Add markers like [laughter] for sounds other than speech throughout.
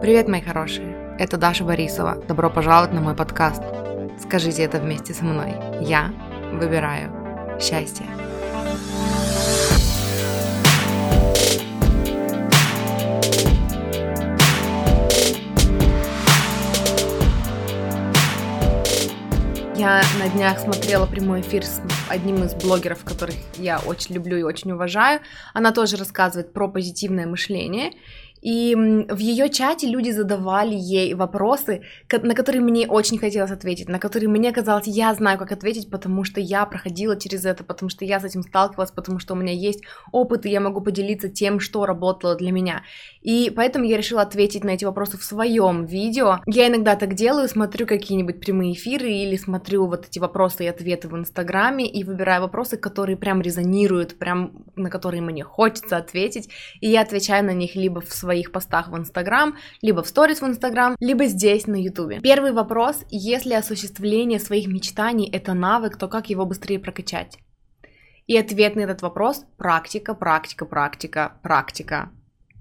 Привет, мои хорошие! Это Даша Борисова. Добро пожаловать на мой подкаст. Скажите это вместе со мной. Я выбираю счастье. Я на днях смотрела прямой эфир с одним из блогеров, которых я очень люблю и очень уважаю. Она тоже рассказывает про позитивное мышление. И в ее чате люди задавали ей вопросы, на которые мне очень хотелось ответить, на которые мне казалось, я знаю, как ответить, потому что я проходила через это, потому что я с этим сталкивалась, потому что у меня есть опыт, и я могу поделиться тем, что работало для меня. И поэтому я решила ответить на эти вопросы в своем видео. Я иногда так делаю, смотрю какие-нибудь прямые эфиры или смотрю вот эти вопросы и ответы в Инстаграме и выбираю вопросы, которые прям резонируют, прям на которые мне хочется ответить, и я отвечаю на них либо в своем своих постах в Инстаграм, либо в сторис в Инстаграм, либо здесь на Ютубе. Первый вопрос, если осуществление своих мечтаний это навык, то как его быстрее прокачать? И ответ на этот вопрос – практика, практика, практика, практика,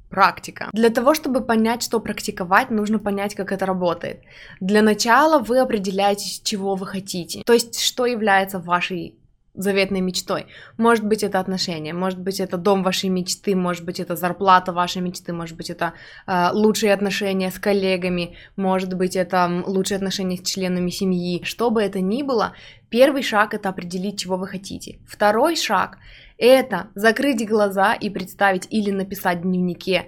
практика. Для того, чтобы понять, что практиковать, нужно понять, как это работает. Для начала вы определяете, чего вы хотите, то есть что является вашей заветной мечтой. Может быть, это отношения, может быть, это дом вашей мечты, может быть, это зарплата вашей мечты, может быть, это э, лучшие отношения с коллегами, может быть, это лучшие отношения с членами семьи. Что бы это ни было, первый шаг это определить, чего вы хотите. Второй шаг это закрыть глаза и представить или написать в дневнике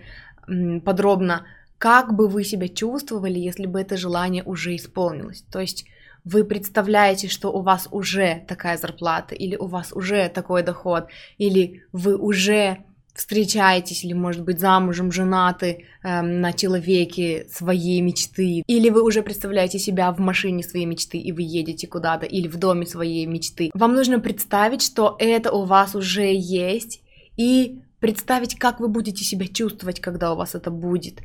подробно, как бы вы себя чувствовали, если бы это желание уже исполнилось. То есть вы представляете, что у вас уже такая зарплата, или у вас уже такой доход, или вы уже встречаетесь, или, может быть, замужем, женаты эм, на человеке своей мечты, или вы уже представляете себя в машине своей мечты, и вы едете куда-то, или в доме своей мечты. Вам нужно представить, что это у вас уже есть, и представить, как вы будете себя чувствовать, когда у вас это будет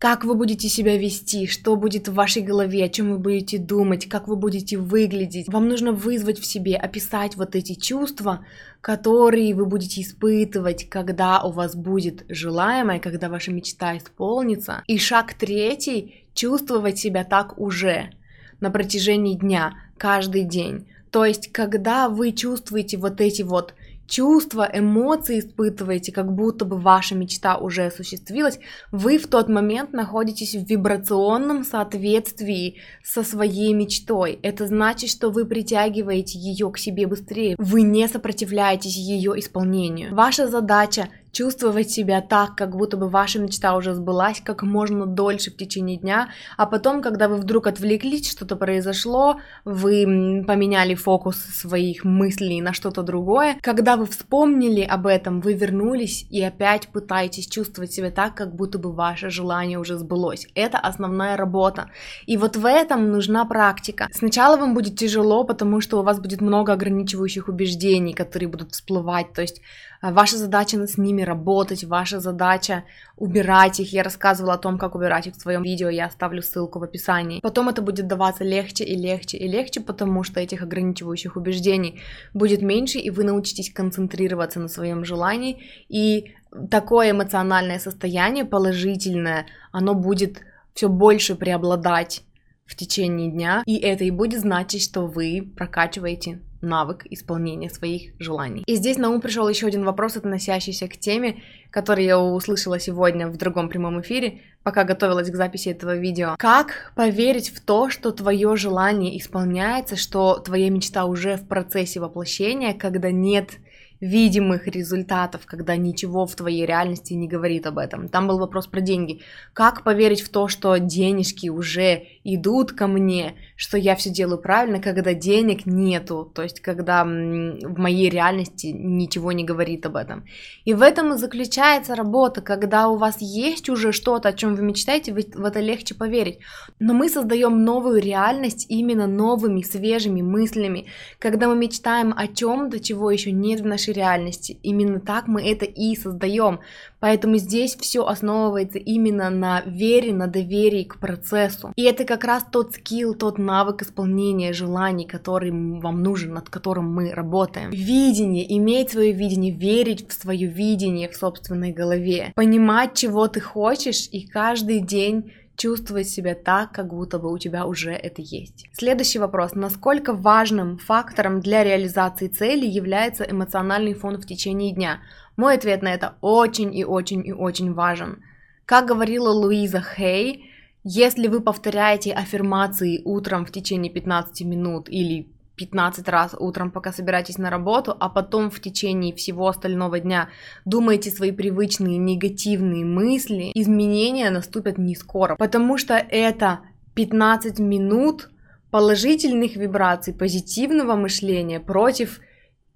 как вы будете себя вести, что будет в вашей голове, о чем вы будете думать, как вы будете выглядеть. Вам нужно вызвать в себе, описать вот эти чувства, которые вы будете испытывать, когда у вас будет желаемое, когда ваша мечта исполнится. И шаг третий — чувствовать себя так уже на протяжении дня, каждый день. То есть, когда вы чувствуете вот эти вот чувства, эмоции испытываете, как будто бы ваша мечта уже осуществилась, вы в тот момент находитесь в вибрационном соответствии со своей мечтой. Это значит, что вы притягиваете ее к себе быстрее, вы не сопротивляетесь ее исполнению. Ваша задача чувствовать себя так, как будто бы ваша мечта уже сбылась как можно дольше в течение дня, а потом, когда вы вдруг отвлеклись, что-то произошло, вы поменяли фокус своих мыслей на что-то другое, когда вы вспомнили об этом, вы вернулись и опять пытаетесь чувствовать себя так, как будто бы ваше желание уже сбылось. Это основная работа. И вот в этом нужна практика. Сначала вам будет тяжело, потому что у вас будет много ограничивающих убеждений, которые будут всплывать, то есть ваша задача с ними работать, ваша задача убирать их. Я рассказывала о том, как убирать их в своем видео, я оставлю ссылку в описании. Потом это будет даваться легче и легче и легче, потому что этих ограничивающих убеждений будет меньше, и вы научитесь концентрироваться на своем желании. И такое эмоциональное состояние положительное, оно будет все больше преобладать в течение дня, и это и будет значить, что вы прокачиваете навык исполнения своих желаний. И здесь на ум пришел еще один вопрос, относящийся к теме, который я услышала сегодня в другом прямом эфире, пока готовилась к записи этого видео. Как поверить в то, что твое желание исполняется, что твоя мечта уже в процессе воплощения, когда нет видимых результатов, когда ничего в твоей реальности не говорит об этом. Там был вопрос про деньги. Как поверить в то, что денежки уже идут ко мне, что я все делаю правильно, когда денег нету, то есть когда в моей реальности ничего не говорит об этом. И в этом и заключается работа, когда у вас есть уже что-то, о чем вы мечтаете, в это легче поверить. Но мы создаем новую реальность именно новыми, свежими мыслями, когда мы мечтаем о чем-то, чего еще нет в нашей реальности. Именно так мы это и создаем. Поэтому здесь все основывается именно на вере, на доверии к процессу. И это как раз тот скилл, тот навык исполнения желаний, который вам нужен, над которым мы работаем. Видение, иметь свое видение, верить в свое видение в собственной голове, понимать, чего ты хочешь, и каждый день чувствовать себя так, как будто бы у тебя уже это есть. Следующий вопрос. Насколько важным фактором для реализации цели является эмоциональный фон в течение дня? Мой ответ на это очень и очень и очень важен. Как говорила Луиза Хей, если вы повторяете аффирмации утром в течение 15 минут или 15 раз утром, пока собираетесь на работу, а потом в течение всего остального дня думаете свои привычные негативные мысли, изменения наступят не скоро, потому что это 15 минут положительных вибраций, позитивного мышления против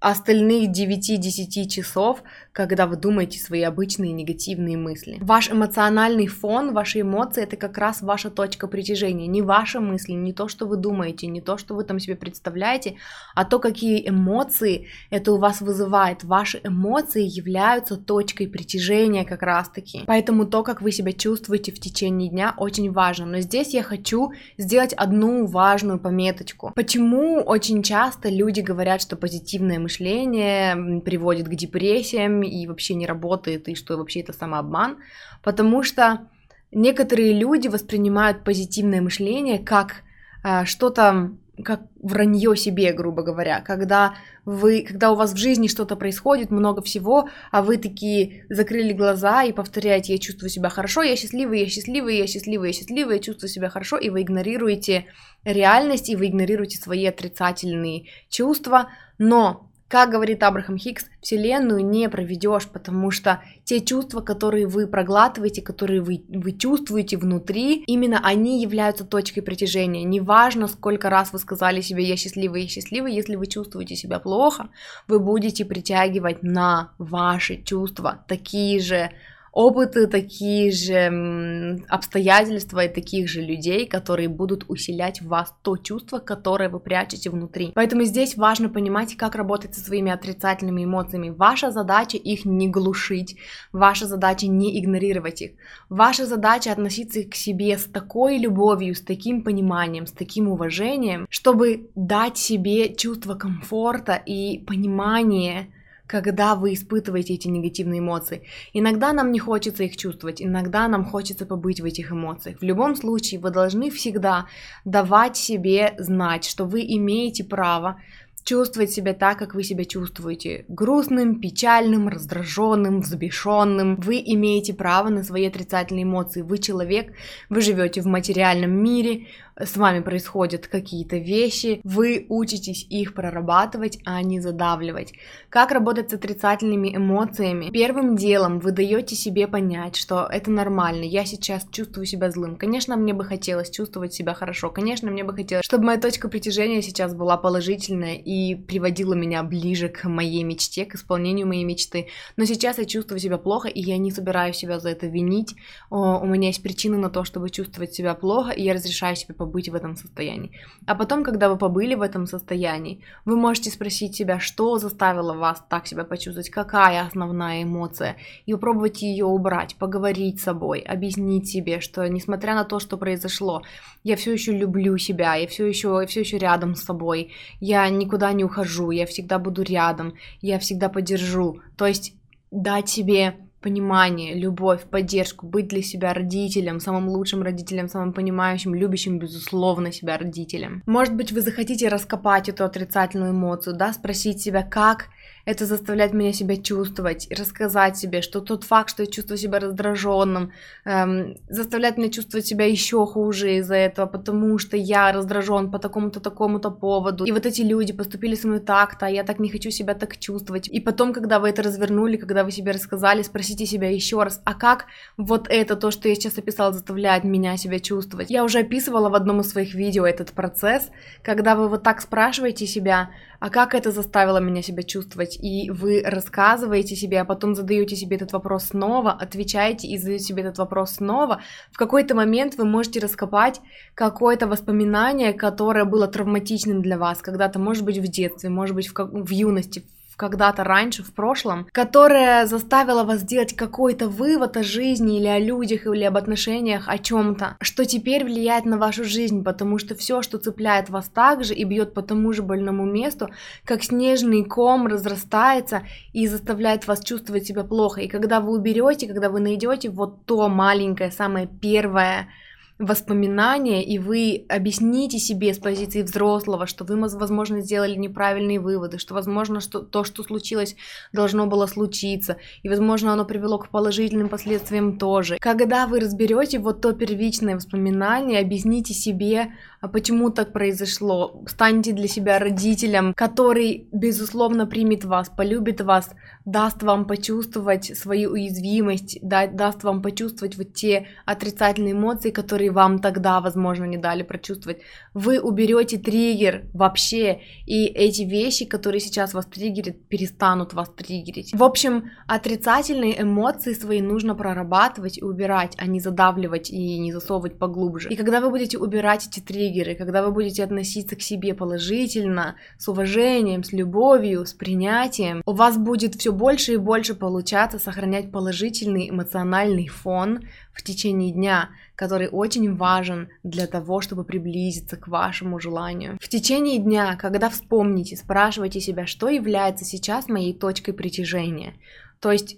остальных 9-10 часов, когда вы думаете свои обычные негативные мысли. Ваш эмоциональный фон, ваши эмоции это как раз ваша точка притяжения, не ваши мысли, не то, что вы думаете, не то, что вы там себе представляете, а то, какие эмоции это у вас вызывает. Ваши эмоции являются точкой притяжения как раз таки. Поэтому то, как вы себя чувствуете в течение дня, очень важно. Но здесь я хочу сделать одну важную пометочку. Почему очень часто люди говорят, что позитивное мышление мышление приводит к депрессиям и вообще не работает, и что вообще это самообман, потому что некоторые люди воспринимают позитивное мышление как э, что-то как вранье себе, грубо говоря, когда вы, когда у вас в жизни что-то происходит, много всего, а вы такие закрыли глаза и повторяете, я чувствую себя хорошо, я счастливый, я счастливый, я счастливый, я счастливый, я чувствую себя хорошо, и вы игнорируете реальность, и вы игнорируете свои отрицательные чувства, но как говорит Абрахам Хикс, Вселенную не проведешь, потому что те чувства, которые вы проглатываете, которые вы, вы чувствуете внутри, именно они являются точкой притяжения. Неважно, сколько раз вы сказали себе «я счастливый, я счастливый», если вы чувствуете себя плохо, вы будете притягивать на ваши чувства такие же опыты, такие же обстоятельства и таких же людей, которые будут усилять в вас то чувство, которое вы прячете внутри. Поэтому здесь важно понимать, как работать со своими отрицательными эмоциями. Ваша задача их не глушить, ваша задача не игнорировать их. Ваша задача относиться к себе с такой любовью, с таким пониманием, с таким уважением, чтобы дать себе чувство комфорта и понимания когда вы испытываете эти негативные эмоции. Иногда нам не хочется их чувствовать, иногда нам хочется побыть в этих эмоциях. В любом случае, вы должны всегда давать себе знать, что вы имеете право чувствовать себя так, как вы себя чувствуете. Грустным, печальным, раздраженным, взбешенным. Вы имеете право на свои отрицательные эмоции. Вы человек, вы живете в материальном мире, с вами происходят какие-то вещи, вы учитесь их прорабатывать, а не задавливать. Как работать с отрицательными эмоциями? Первым делом вы даете себе понять, что это нормально, я сейчас чувствую себя злым. Конечно, мне бы хотелось чувствовать себя хорошо, конечно, мне бы хотелось, чтобы моя точка притяжения сейчас была положительная и приводила меня ближе к моей мечте, к исполнению моей мечты. Но сейчас я чувствую себя плохо, и я не собираюсь себя за это винить. У меня есть причины на то, чтобы чувствовать себя плохо, и я разрешаю себе побыть в этом состоянии. А потом, когда вы побыли в этом состоянии, вы можете спросить себя, что заставило вас так себя почувствовать, какая основная эмоция, и попробовать ее убрать, поговорить с собой, объяснить себе, что несмотря на то, что произошло, я все еще люблю себя, я все еще, все еще рядом с собой, я никуда не ухожу, я всегда буду рядом, я всегда поддержу. То есть дать себе понимание, любовь, поддержку, быть для себя родителем, самым лучшим родителем, самым понимающим, любящим, безусловно, себя родителем. Может быть, вы захотите раскопать эту отрицательную эмоцию, да, спросить себя, как это заставляет меня себя чувствовать, и рассказать себе, что тот факт, что я чувствую себя раздраженным, эм, заставляет меня чувствовать себя еще хуже из-за этого, потому что я раздражен по такому-то такому-то поводу. И вот эти люди поступили со мной так-то, а я так не хочу себя так чувствовать. И потом, когда вы это развернули, когда вы себе рассказали, спросите себя еще раз, а как вот это, то, что я сейчас описала, заставляет меня себя чувствовать? Я уже описывала в одном из своих видео этот процесс, когда вы вот так спрашиваете себя, а как это заставило меня себя чувствовать? И вы рассказываете себе, а потом задаете себе этот вопрос снова, отвечаете и задаете себе этот вопрос снова. В какой-то момент вы можете раскопать какое-то воспоминание, которое было травматичным для вас когда-то, может быть, в детстве, может быть, в, как... в юности, когда-то раньше, в прошлом, которая заставила вас сделать какой-то вывод о жизни или о людях, или об отношениях, о чем-то, что теперь влияет на вашу жизнь, потому что все, что цепляет вас так же и бьет по тому же больному месту, как снежный ком разрастается и заставляет вас чувствовать себя плохо. И когда вы уберете, когда вы найдете вот то маленькое, самое первое, воспоминания, и вы объясните себе с позиции взрослого, что вы, возможно, сделали неправильные выводы, что, возможно, что то, что случилось, должно было случиться, и, возможно, оно привело к положительным последствиям тоже. Когда вы разберете вот то первичное воспоминание, объясните себе, а почему так произошло, станьте для себя родителем, который, безусловно, примет вас, полюбит вас, даст вам почувствовать свою уязвимость, да, даст вам почувствовать вот те отрицательные эмоции, которые вам тогда, возможно, не дали прочувствовать. Вы уберете триггер вообще, и эти вещи, которые сейчас вас триггерят, перестанут вас триггерить. В общем, отрицательные эмоции свои нужно прорабатывать и убирать, а не задавливать и не засовывать поглубже. И когда вы будете убирать эти триггеры, когда вы будете относиться к себе положительно, с уважением, с любовью, с принятием, у вас будет все больше и больше получаться сохранять положительный эмоциональный фон в течение дня, который очень важен для того, чтобы приблизиться к вашему желанию. В течение дня, когда вспомните, спрашивайте себя, что является сейчас моей точкой притяжения. То есть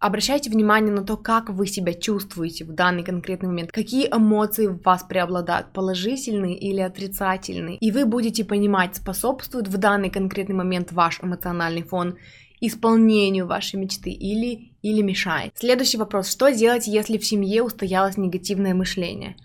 Обращайте внимание на то, как вы себя чувствуете в данный конкретный момент, какие эмоции в вас преобладают, положительные или отрицательные. И вы будете понимать, способствует в данный конкретный момент ваш эмоциональный фон исполнению вашей мечты или, или мешает. Следующий вопрос. Что делать, если в семье устоялось негативное мышление?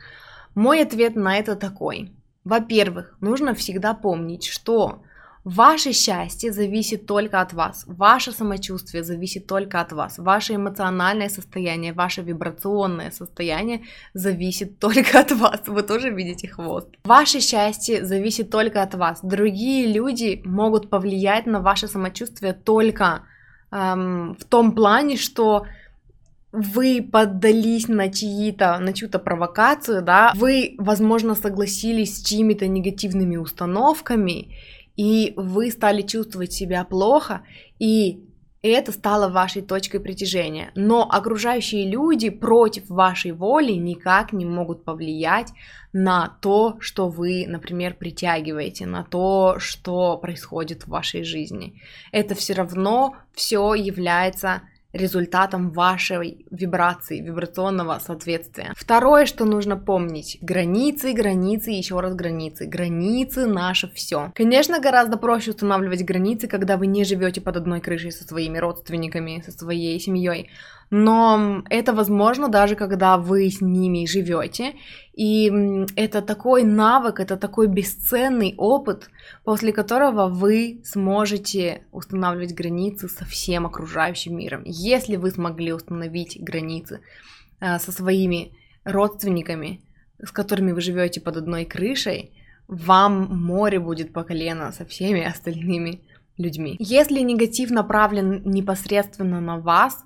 Мой ответ на это такой. Во-первых, нужно всегда помнить, что Ваше счастье зависит только от вас, ваше самочувствие зависит только от вас, ваше эмоциональное состояние, ваше вибрационное состояние зависит [laughs] только от вас. Вы тоже видите хвост. Ваше счастье зависит только от вас. Другие люди могут повлиять на ваше самочувствие только эм, в том плане, что вы поддались на чьи-то, на чью-то провокацию, да, вы, возможно, согласились с чьими-то негативными установками, и вы стали чувствовать себя плохо, и это стало вашей точкой притяжения. Но окружающие люди против вашей воли никак не могут повлиять на то, что вы, например, притягиваете, на то, что происходит в вашей жизни. Это все равно все является результатом вашей вибрации, вибрационного соответствия. Второе, что нужно помнить, границы, границы, еще раз границы. Границы наше все. Конечно, гораздо проще устанавливать границы, когда вы не живете под одной крышей со своими родственниками, со своей семьей но это возможно даже когда вы с ними живете, и это такой навык, это такой бесценный опыт, после которого вы сможете устанавливать границы со всем окружающим миром. Если вы смогли установить границы э, со своими родственниками, с которыми вы живете под одной крышей, вам море будет по колено со всеми остальными людьми. Если негатив направлен непосредственно на вас,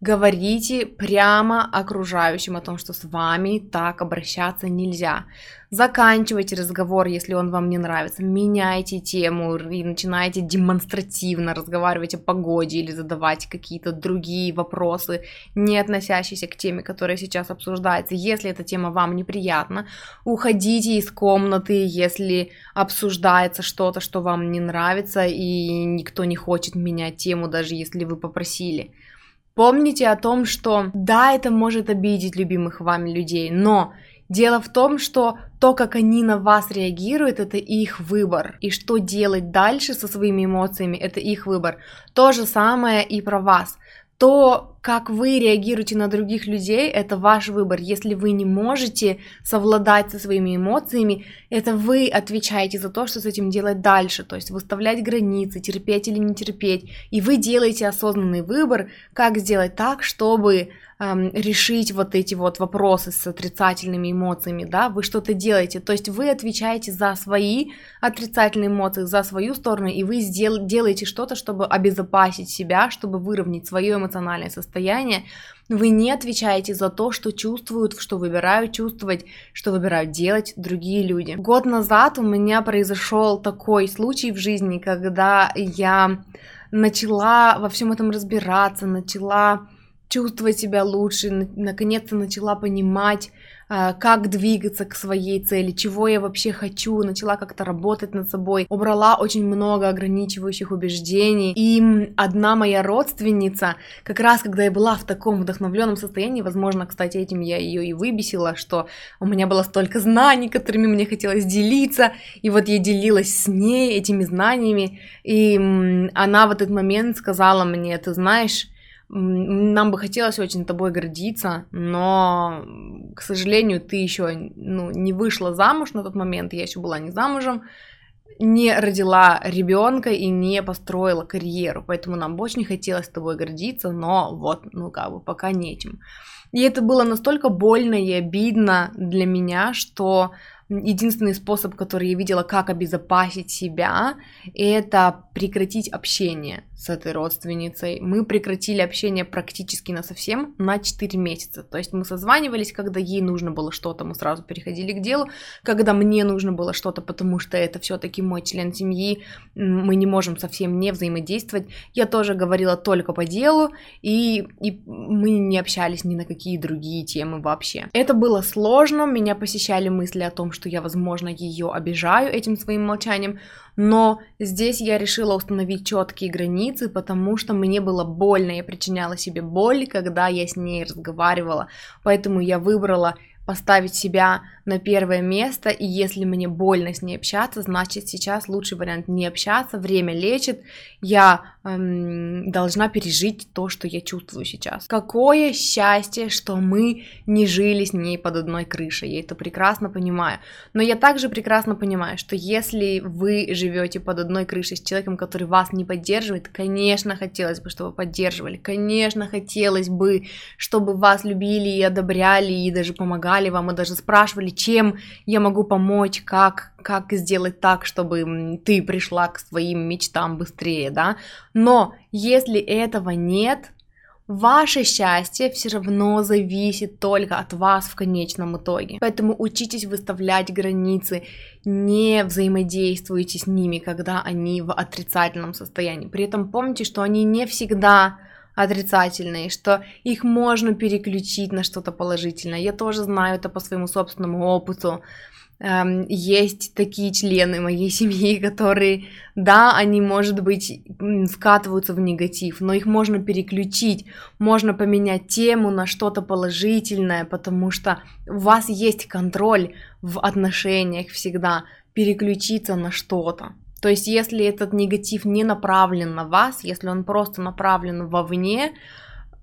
Говорите прямо окружающим о том, что с вами так обращаться нельзя. Заканчивайте разговор, если он вам не нравится. Меняйте тему и начинайте демонстративно разговаривать о погоде или задавать какие-то другие вопросы, не относящиеся к теме, которая сейчас обсуждается. Если эта тема вам неприятна, уходите из комнаты, если обсуждается что-то, что вам не нравится, и никто не хочет менять тему, даже если вы попросили. Помните о том, что да, это может обидеть любимых вами людей, но дело в том, что то, как они на вас реагируют, это их выбор. И что делать дальше со своими эмоциями, это их выбор. То же самое и про вас то, как вы реагируете на других людей, это ваш выбор. Если вы не можете совладать со своими эмоциями, это вы отвечаете за то, что с этим делать дальше. То есть выставлять границы, терпеть или не терпеть. И вы делаете осознанный выбор, как сделать так, чтобы эм, решить вот эти вот вопросы с отрицательными эмоциями, да, вы что-то делаете, то есть вы отвечаете за свои отрицательные эмоции, за свою сторону, и вы сдел- делаете что-то, чтобы обезопасить себя, чтобы выровнять свое эмоциональное состояние, вы не отвечаете за то, что чувствуют, что выбирают чувствовать, что выбирают делать другие люди. Год назад у меня произошел такой случай в жизни, когда я начала во всем этом разбираться, начала чувствовать себя лучше, наконец-то начала понимать, как двигаться к своей цели, чего я вообще хочу, начала как-то работать над собой, убрала очень много ограничивающих убеждений. И одна моя родственница, как раз когда я была в таком вдохновленном состоянии, возможно, кстати, этим я ее и выбесила, что у меня было столько знаний, которыми мне хотелось делиться, и вот я делилась с ней этими знаниями, и она в этот момент сказала мне, ты знаешь, нам бы хотелось очень тобой гордиться, но, к сожалению, ты еще ну, не вышла замуж на тот момент, я еще была не замужем, не родила ребенка и не построила карьеру, поэтому нам бы очень хотелось тобой гордиться, но вот, ну как бы пока нечем. И это было настолько больно и обидно для меня, что единственный способ, который я видела, как обезопасить себя, это прекратить общение с этой родственницей. Мы прекратили общение практически на совсем на 4 месяца. То есть мы созванивались, когда ей нужно было что-то, мы сразу переходили к делу. Когда мне нужно было что-то, потому что это все-таки мой член семьи, мы не можем совсем не взаимодействовать. Я тоже говорила только по делу, и, и мы не общались ни на какие другие темы вообще. Это было сложно, меня посещали мысли о том, что я, возможно, ее обижаю этим своим молчанием, но здесь я решила установить четкие границы, потому что мне было больно, я причиняла себе боль, когда я с ней разговаривала, поэтому я выбрала поставить себя на первое место, и если мне больно с ней общаться, значит сейчас лучший вариант не общаться, время лечит, я эм, должна пережить то, что я чувствую сейчас. Какое счастье, что мы не жили с ней под одной крышей, я это прекрасно понимаю, но я также прекрасно понимаю, что если вы живете под одной крышей с человеком, который вас не поддерживает, конечно, хотелось бы, чтобы поддерживали, конечно, хотелось бы, чтобы вас любили и одобряли, и даже помогали вам, и даже спрашивали, чем я могу помочь, как, как сделать так, чтобы ты пришла к своим мечтам быстрее, да. Но если этого нет, Ваше счастье все равно зависит только от вас в конечном итоге. Поэтому учитесь выставлять границы, не взаимодействуйте с ними, когда они в отрицательном состоянии. При этом помните, что они не всегда отрицательные, что их можно переключить на что-то положительное. Я тоже знаю это по своему собственному опыту. Эм, есть такие члены моей [laughs] семьи, которые, да, они, может быть, скатываются в негатив, но их можно переключить, можно поменять тему на что-то положительное, потому что у вас есть контроль в отношениях всегда переключиться на что-то. То есть, если этот негатив не направлен на вас, если он просто направлен вовне,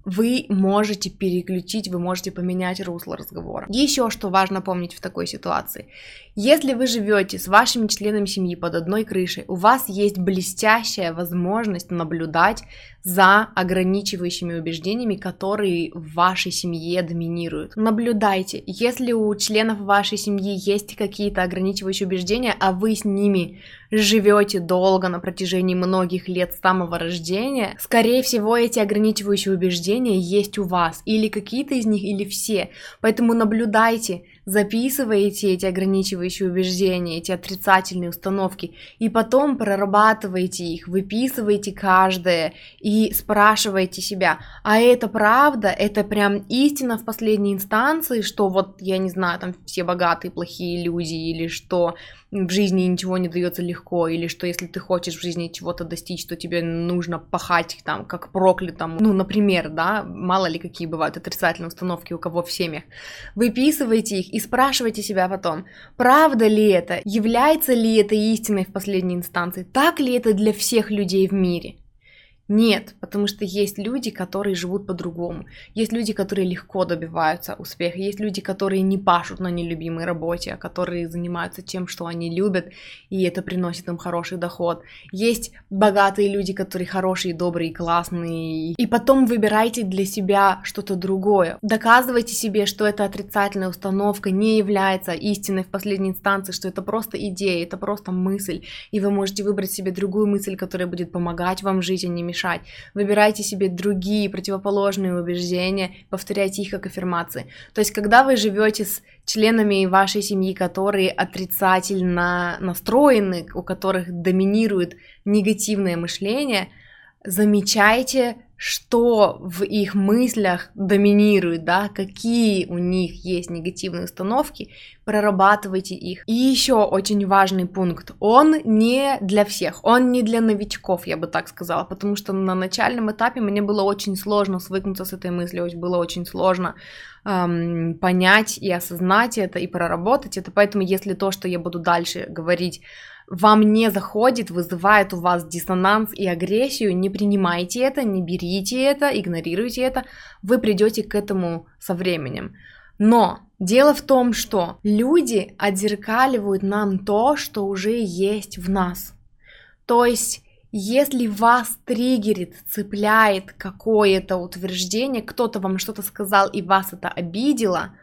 вы можете переключить, вы можете поменять русло разговора. Еще что важно помнить в такой ситуации. Если вы живете с вашими членами семьи под одной крышей, у вас есть блестящая возможность наблюдать за ограничивающими убеждениями, которые в вашей семье доминируют. Наблюдайте, если у членов вашей семьи есть какие-то ограничивающие убеждения, а вы с ними живете долго на протяжении многих лет с самого рождения, скорее всего, эти ограничивающие убеждения есть у вас, или какие-то из них, или все. Поэтому наблюдайте, записываете эти ограничивающие убеждения, эти отрицательные установки, и потом прорабатываете их, выписываете каждое и спрашиваете себя, а это правда, это прям истина в последней инстанции, что вот, я не знаю, там все богатые, плохие люди, или что в жизни ничего не дается легко, или что если ты хочешь в жизни чего-то достичь, то тебе нужно пахать там, как проклятым. Ну, например, да, мало ли какие бывают отрицательные установки у кого в семьях. Выписывайте их и спрашивайте себя потом, правда ли это, является ли это истиной в последней инстанции, так ли это для всех людей в мире. Нет, потому что есть люди, которые живут по-другому. Есть люди, которые легко добиваются успеха. Есть люди, которые не пашут на нелюбимой работе, а которые занимаются тем, что они любят, и это приносит им хороший доход. Есть богатые люди, которые хорошие, добрые, классные. И потом выбирайте для себя что-то другое. Доказывайте себе, что эта отрицательная установка не является истиной в последней инстанции, что это просто идея, это просто мысль. И вы можете выбрать себе другую мысль, которая будет помогать вам жить, а не мешать мешать. Выбирайте себе другие противоположные убеждения, повторяйте их как аффирмации. То есть, когда вы живете с членами вашей семьи, которые отрицательно настроены, у которых доминирует негативное мышление, замечайте что в их мыслях доминирует, да, какие у них есть негативные установки, прорабатывайте их. И еще очень важный пункт, он не для всех, он не для новичков, я бы так сказала, потому что на начальном этапе мне было очень сложно свыкнуться с этой мыслью, было очень сложно эм, понять и осознать это, и проработать это, поэтому если то, что я буду дальше говорить, вам не заходит, вызывает у вас диссонанс и агрессию, не принимайте это, не берите это, игнорируйте это, вы придете к этому со временем. Но дело в том, что люди отзеркаливают нам то, что уже есть в нас. То есть если вас триггерит, цепляет какое-то утверждение, кто-то вам что-то сказал и вас это обидело,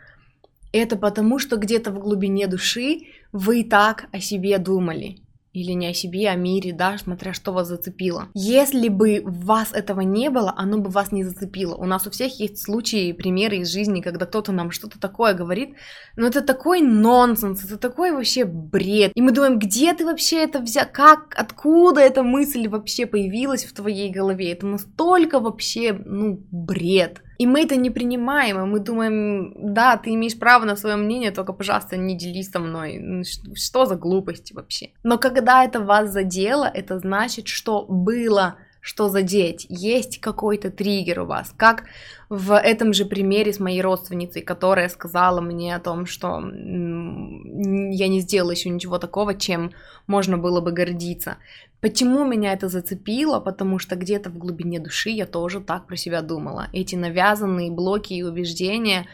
это потому, что где-то в глубине души вы так о себе думали. Или не о себе, а о мире, да, смотря что вас зацепило. Если бы вас этого не было, оно бы вас не зацепило. У нас у всех есть случаи, примеры из жизни, когда кто-то нам что-то такое говорит, но это такой нонсенс, это такой вообще бред. И мы думаем, где ты вообще это взял, как, откуда эта мысль вообще появилась в твоей голове? Это настолько вообще, ну, бред. И мы это не принимаем, и мы думаем, да, ты имеешь право на свое мнение, только, пожалуйста, не делись со мной. Что за глупости вообще? Но когда это вас задело, это значит, что было что задеть, есть какой-то триггер у вас, как в этом же примере с моей родственницей, которая сказала мне о том, что я не сделала еще ничего такого, чем можно было бы гордиться. Почему меня это зацепило? Потому что где-то в глубине души я тоже так про себя думала. Эти навязанные блоки и убеждения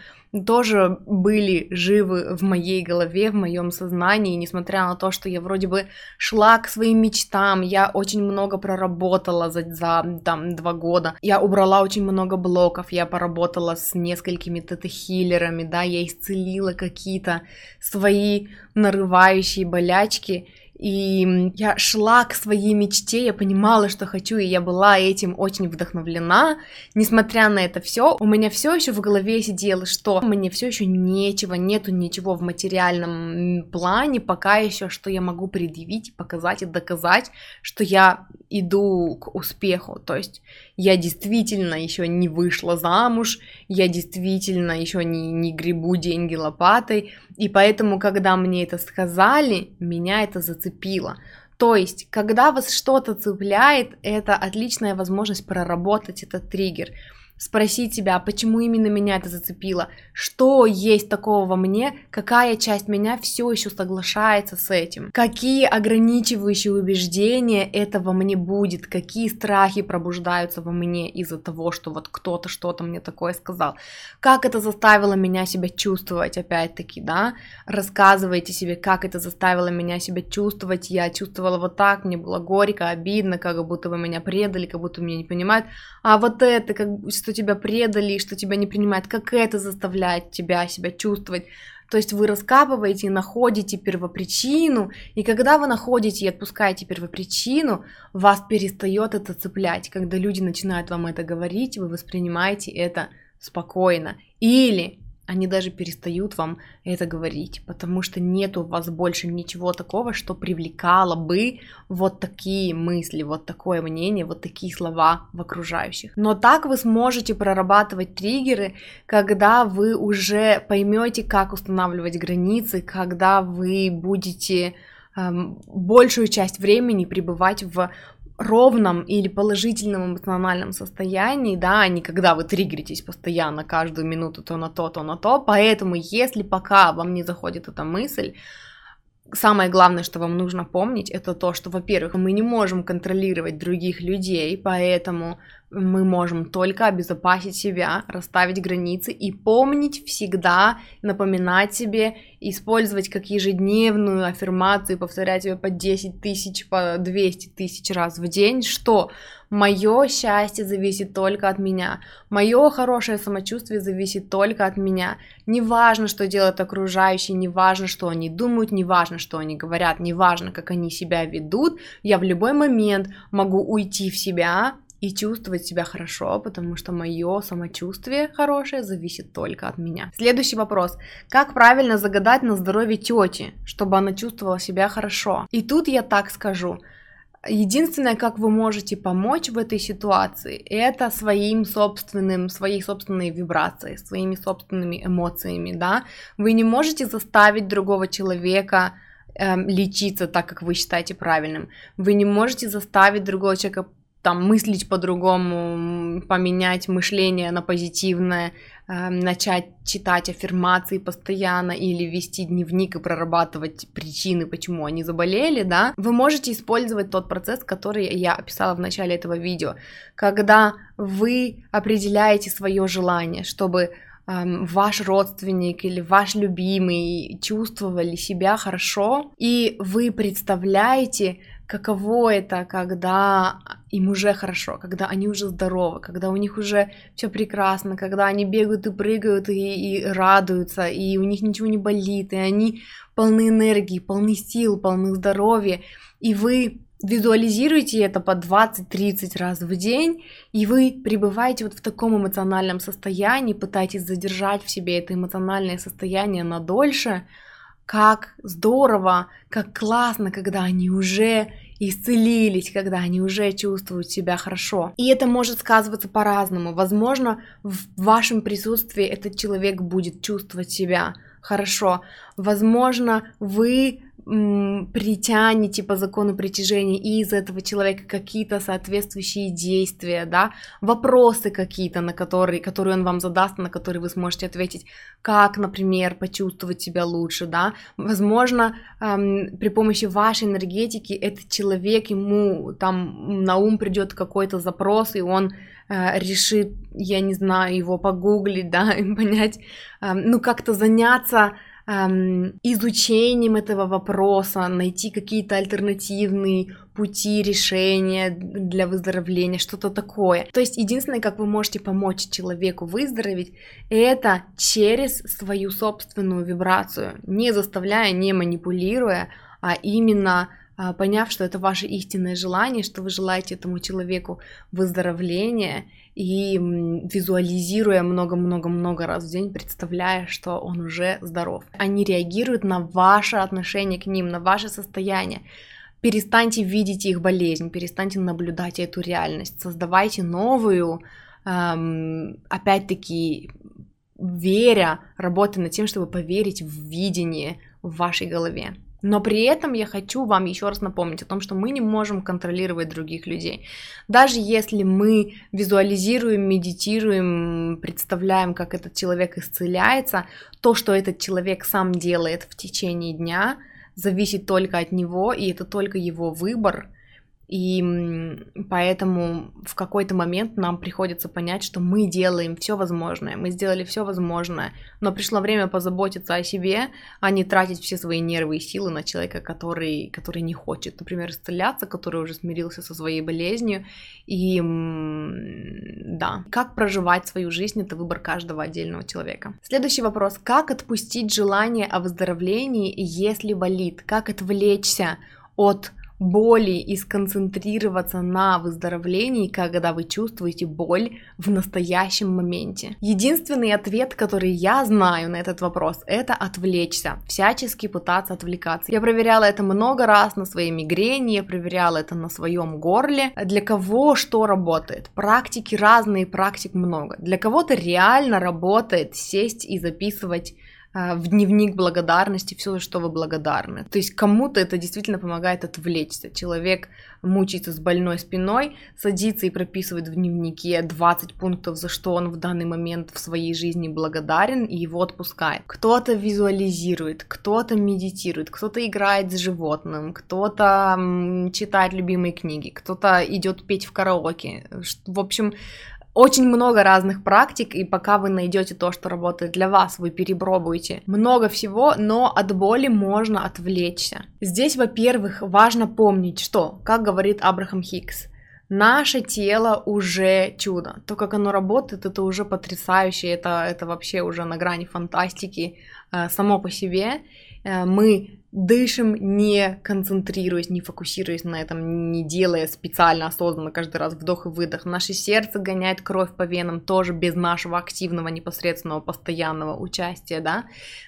тоже были живы в моей голове, в моем сознании, несмотря на то, что я вроде бы шла к своим мечтам, я очень много проработала за, за там два года, я убрала очень много блоков, я поработала с несколькими тета-хиллерами, да, я исцелила какие-то свои нарывающие болячки, и я шла к своей мечте, я понимала, что хочу, и я была этим очень вдохновлена. Несмотря на это все, у меня все еще в голове сидело, что мне все еще нечего, нету ничего в материальном плане, пока еще, что я могу предъявить, показать и доказать, что я иду к успеху. То есть я действительно еще не вышла замуж, я действительно еще не, не гребу деньги лопатой, и поэтому, когда мне это сказали, меня это зацепило. То есть, когда вас что-то цепляет, это отличная возможность проработать этот триггер спросить себя, а почему именно меня это зацепило, что есть такого во мне, какая часть меня все еще соглашается с этим, какие ограничивающие убеждения это во мне будет, какие страхи пробуждаются во мне из-за того, что вот кто-то что-то мне такое сказал, как это заставило меня себя чувствовать, опять-таки, да, рассказывайте себе, как это заставило меня себя чувствовать, я чувствовала вот так, мне было горько, обидно, как будто вы меня предали, как будто меня не понимают, а вот это, как что тебя предали, что тебя не принимают, как это заставляет тебя себя чувствовать. То есть вы раскапываете и находите первопричину, и когда вы находите и отпускаете первопричину, вас перестает это цеплять. Когда люди начинают вам это говорить, вы воспринимаете это спокойно. Или они даже перестают вам это говорить, потому что нет у вас больше ничего такого, что привлекало бы вот такие мысли, вот такое мнение, вот такие слова в окружающих. Но так вы сможете прорабатывать триггеры, когда вы уже поймете, как устанавливать границы, когда вы будете эм, большую часть времени пребывать в ровном или положительном эмоциональном состоянии, да, а не когда вы триггеритесь постоянно каждую минуту то на то, то на то. Поэтому, если пока вам не заходит эта мысль, самое главное, что вам нужно помнить, это то, что, во-первых, мы не можем контролировать других людей, поэтому мы можем только обезопасить себя, расставить границы и помнить всегда, напоминать себе, использовать как ежедневную аффирмацию, повторять ее по 10 тысяч, по 200 тысяч раз в день, что мое счастье зависит только от меня, мое хорошее самочувствие зависит только от меня. Не важно, что делают окружающие, не важно, что они думают, не важно, что они говорят, не важно, как они себя ведут, я в любой момент могу уйти в себя, и чувствовать себя хорошо, потому что мое самочувствие хорошее зависит только от меня. Следующий вопрос. Как правильно загадать на здоровье тети, чтобы она чувствовала себя хорошо? И тут я так скажу. Единственное, как вы можете помочь в этой ситуации, это своим собственным, своей собственной вибрацией, своими собственными эмоциями, да. Вы не можете заставить другого человека эм, лечиться так, как вы считаете правильным. Вы не можете заставить другого человека там мыслить по-другому, поменять мышление на позитивное, э, начать читать аффирмации постоянно или вести дневник и прорабатывать причины, почему они заболели, да, вы можете использовать тот процесс, который я описала в начале этого видео, когда вы определяете свое желание, чтобы эм, ваш родственник или ваш любимый чувствовали себя хорошо, и вы представляете, каково это, когда им уже хорошо, когда они уже здоровы, когда у них уже все прекрасно, когда они бегают и прыгают и, и радуются, и у них ничего не болит, и они полны энергии, полны сил, полны здоровья, и вы визуализируете это по 20-30 раз в день, и вы пребываете вот в таком эмоциональном состоянии, пытаетесь задержать в себе это эмоциональное состояние на дольше, как здорово, как классно, когда они уже исцелились, когда они уже чувствуют себя хорошо. И это может сказываться по-разному. Возможно, в вашем присутствии этот человек будет чувствовать себя хорошо. Возможно, вы притянете по закону притяжения из этого человека какие-то соответствующие действия, да, вопросы какие-то, на которые, которые он вам задаст, на которые вы сможете ответить, как, например, почувствовать себя лучше, да, возможно, эм, при помощи вашей энергетики этот человек, ему там на ум придет какой-то запрос, и он э, решит, я не знаю, его погуглить, [laughs] да, и понять, э, ну, как-то заняться эм, изучением этого вопроса, найти какие-то альтернативные пути решения для выздоровления, что-то такое. То есть единственное, как вы можете помочь человеку выздороветь, это через свою собственную вибрацию, не заставляя, не манипулируя, а именно а, поняв, что это ваше истинное желание, что вы желаете этому человеку выздоровления, и визуализируя много-много-много раз в день, представляя, что он уже здоров. Они реагируют на ваше отношение к ним, на ваше состояние. Перестаньте видеть их болезнь, перестаньте наблюдать эту реальность, создавайте новую, эм, опять-таки, веря, работая над тем, чтобы поверить в видение в вашей голове. Но при этом я хочу вам еще раз напомнить о том, что мы не можем контролировать других людей. Даже если мы визуализируем, медитируем, представляем, как этот человек исцеляется, то, что этот человек сам делает в течение дня, зависит только от него, и это только его выбор. И поэтому в какой-то момент нам приходится понять, что мы делаем все возможное, мы сделали все возможное, но пришло время позаботиться о себе, а не тратить все свои нервы и силы на человека, который, который не хочет, например, исцеляться, который уже смирился со своей болезнью. И да, как проживать свою жизнь, это выбор каждого отдельного человека. Следующий вопрос. Как отпустить желание о выздоровлении, если болит? Как отвлечься от боли и сконцентрироваться на выздоровлении, когда вы чувствуете боль в настоящем моменте. Единственный ответ, который я знаю на этот вопрос, это отвлечься, всячески пытаться отвлекаться. Я проверяла это много раз на своей мигрени, я проверяла это на своем горле. Для кого что работает? Практики разные, практик много. Для кого-то реально работает сесть и записывать в дневник благодарности все, за что вы благодарны. То есть кому-то это действительно помогает отвлечься. Человек мучается с больной спиной, садится и прописывает в дневнике 20 пунктов, за что он в данный момент в своей жизни благодарен, и его отпускает. Кто-то визуализирует, кто-то медитирует, кто-то играет с животным, кто-то читает любимые книги, кто-то идет петь в караоке. В общем, очень много разных практик, и пока вы найдете то, что работает для вас, вы перепробуете много всего, но от боли можно отвлечься. Здесь, во-первых, важно помнить, что, как говорит Абрахам Хикс, наше тело уже чудо. То, как оно работает, это уже потрясающе, это, это вообще уже на грани фантастики э, само по себе. Э, мы дышим, не концентрируясь, не фокусируясь на этом, не делая специально, осознанно каждый раз вдох и выдох. Наше сердце гоняет кровь по венам тоже без нашего активного, непосредственного, постоянного участия, да.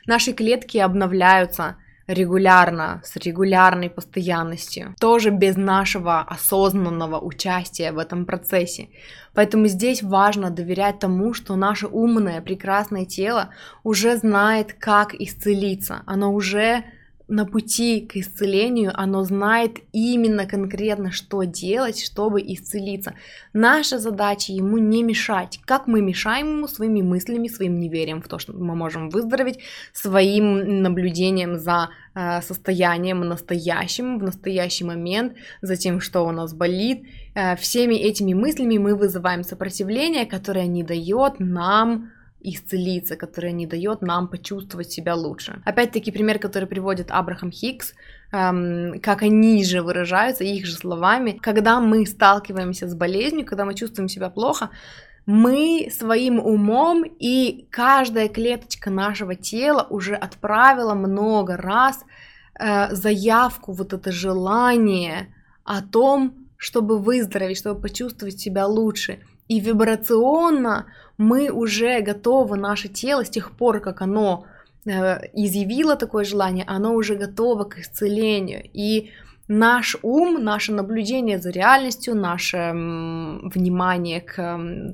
Наши клетки обновляются регулярно, с регулярной постоянностью, тоже без нашего осознанного участия в этом процессе. Поэтому здесь важно доверять тому, что наше умное, прекрасное тело уже знает, как исцелиться. Оно уже на пути к исцелению, оно знает именно конкретно, что делать, чтобы исцелиться. Наша задача ему не мешать. Как мы мешаем ему своими мыслями, своим неверием в то, что мы можем выздороветь, своим наблюдением за э, состоянием настоящим, в настоящий момент, за тем, что у нас болит. Э, всеми этими мыслями мы вызываем сопротивление, которое не дает нам исцелиться, которая не дает нам почувствовать себя лучше. Опять-таки пример, который приводит Абрахам Хикс, эм, как они же выражаются, их же словами, когда мы сталкиваемся с болезнью, когда мы чувствуем себя плохо, мы своим умом и каждая клеточка нашего тела уже отправила много раз э, заявку, вот это желание о том, чтобы выздороветь, чтобы почувствовать себя лучше. И вибрационно мы уже готовы, наше тело, с тех пор, как оно э, изъявило такое желание, оно уже готово к исцелению. И наш ум, наше наблюдение за реальностью, наше внимание к,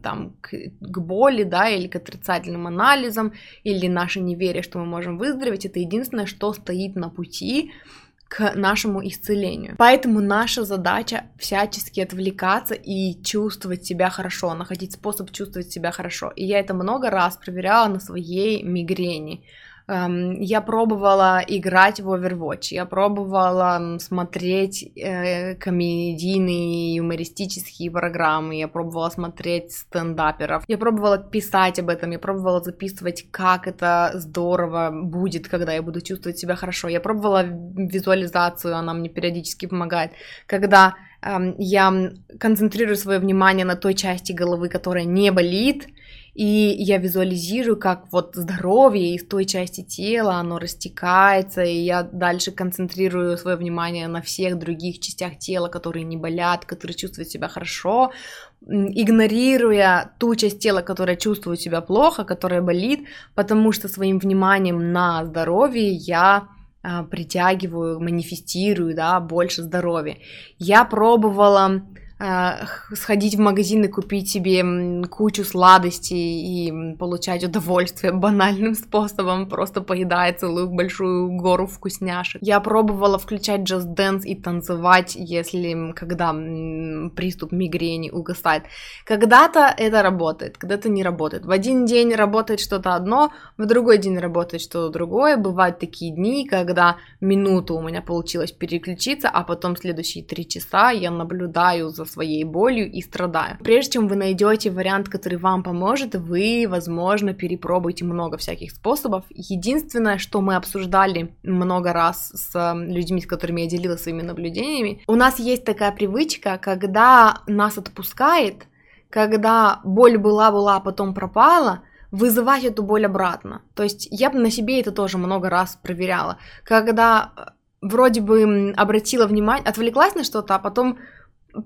там, к, к боли, да, или к отрицательным анализам, или наше неверие, что мы можем выздороветь, это единственное, что стоит на пути к нашему исцелению. Поэтому наша задача всячески отвлекаться и чувствовать себя хорошо, находить способ чувствовать себя хорошо. И я это много раз проверяла на своей мигрени. Эм, я пробовала играть в Overwatch, я пробовала смотреть э, комедийные юмористические программы, я пробовала смотреть стендаперов, я пробовала писать об этом, я пробовала записывать, как это здорово будет, когда я буду чувствовать себя хорошо. Я пробовала визуализацию, она мне периодически помогает, когда эм, я концентрирую свое внимание на той части головы, которая не болит, и я визуализирую, как вот здоровье из той части тела, оно растекается, и я дальше концентрирую свое внимание на всех других частях тела, которые не болят, которые чувствуют себя хорошо, игнорируя ту часть тела, которая чувствует себя плохо, которая болит, потому что своим вниманием на здоровье я а, притягиваю, манифестирую, да, больше здоровья. Я пробовала сходить в магазин и купить себе кучу сладостей и получать удовольствие банальным способом, просто поедая целую большую гору вкусняшек. Я пробовала включать Just Dance и танцевать, если когда приступ мигрени угасает. Когда-то это работает, когда-то не работает. В один день работает что-то одно, в другой день работает что-то другое. Бывают такие дни, когда минуту у меня получилось переключиться, а потом следующие три часа я наблюдаю за своей болью и страдаю. Прежде чем вы найдете вариант, который вам поможет, вы, возможно, перепробуете много всяких способов. Единственное, что мы обсуждали много раз с людьми, с которыми я делилась своими наблюдениями, у нас есть такая привычка, когда нас отпускает, когда боль была-была, а потом пропала, вызывать эту боль обратно. То есть я на себе это тоже много раз проверяла. Когда э, вроде бы обратила внимание, отвлеклась на что-то, а потом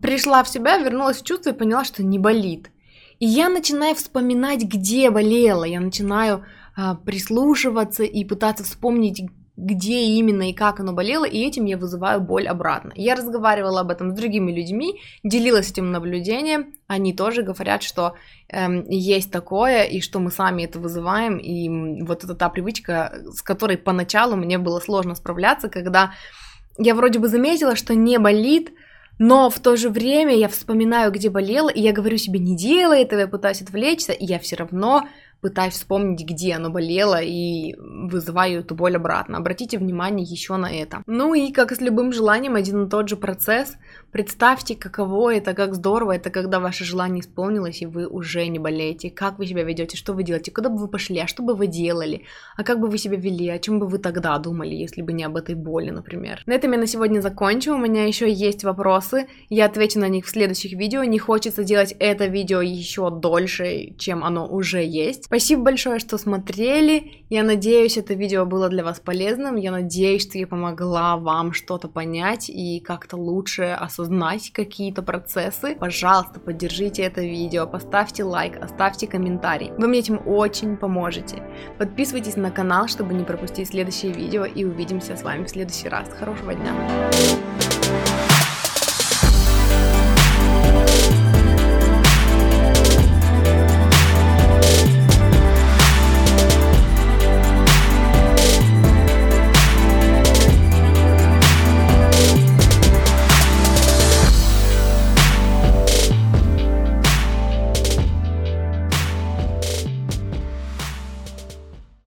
пришла в себя, вернулась в чувство и поняла, что не болит. И я начинаю вспоминать, где болела, я начинаю а, прислушиваться и пытаться вспомнить, где именно и как оно болело, и этим я вызываю боль обратно. Я разговаривала об этом с другими людьми, делилась этим наблюдением, они тоже говорят, что эм, есть такое, и что мы сами это вызываем, и вот это та привычка, с которой поначалу мне было сложно справляться, когда я вроде бы заметила, что не болит, но в то же время я вспоминаю, где болела, и я говорю себе, не делай этого, я пытаюсь отвлечься, и я все равно пытаюсь вспомнить, где оно болело, и вызываю эту боль обратно. Обратите внимание еще на это. Ну и, как с любым желанием, один и тот же процесс. Представьте, каково это, как здорово это, когда ваше желание исполнилось, и вы уже не болеете. Как вы себя ведете, что вы делаете, куда бы вы пошли, а что бы вы делали, а как бы вы себя вели, о чем бы вы тогда думали, если бы не об этой боли, например. На этом я на сегодня закончу. У меня еще есть вопросы, я отвечу на них в следующих видео. Не хочется делать это видео еще дольше, чем оно уже есть. Спасибо большое, что смотрели. Я надеюсь, это видео было для вас полезным. Я надеюсь, что я помогла вам что-то понять и как-то лучше осознать какие-то процессы. Пожалуйста, поддержите это видео, поставьте лайк, оставьте комментарий. Вы мне этим очень поможете. Подписывайтесь на канал, чтобы не пропустить следующие видео и увидимся с вами в следующий раз. Хорошего дня!